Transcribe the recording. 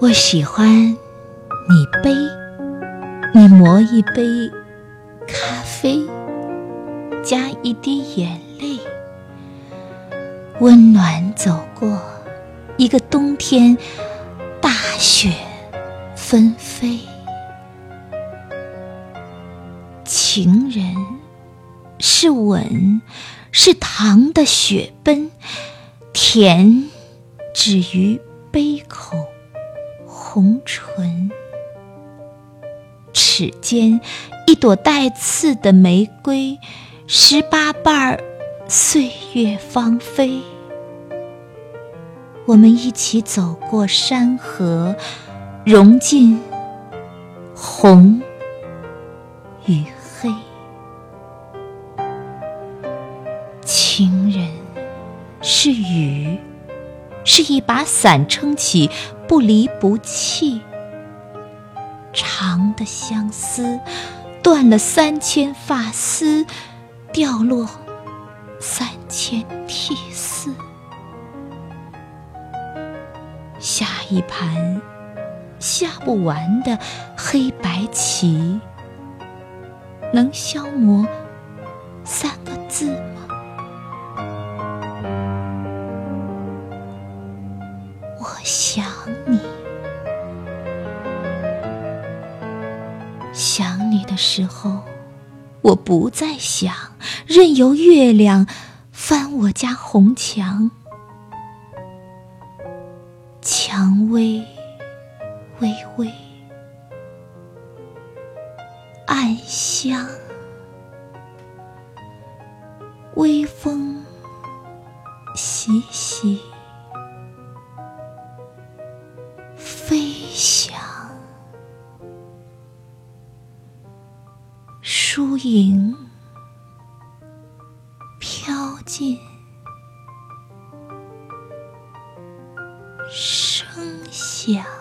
我喜欢你杯，你磨一杯咖啡，加一滴眼泪，温暖走过一个冬天，大雪纷飞。情人是吻，是糖的雪奔，甜止于杯口。红唇，齿间一朵带刺的玫瑰，十八瓣儿，岁月芳菲。我们一起走过山河，融进红与黑。情人是雨，是一把伞撑起。不离不弃，长的相思，断了三千发丝，掉落三千涕泗。下一盘下不完的黑白棋，能消磨三我想你，想你的时候，我不再想，任由月亮翻我家红墙，蔷薇微微，暗香，微。疏影飘进，声响。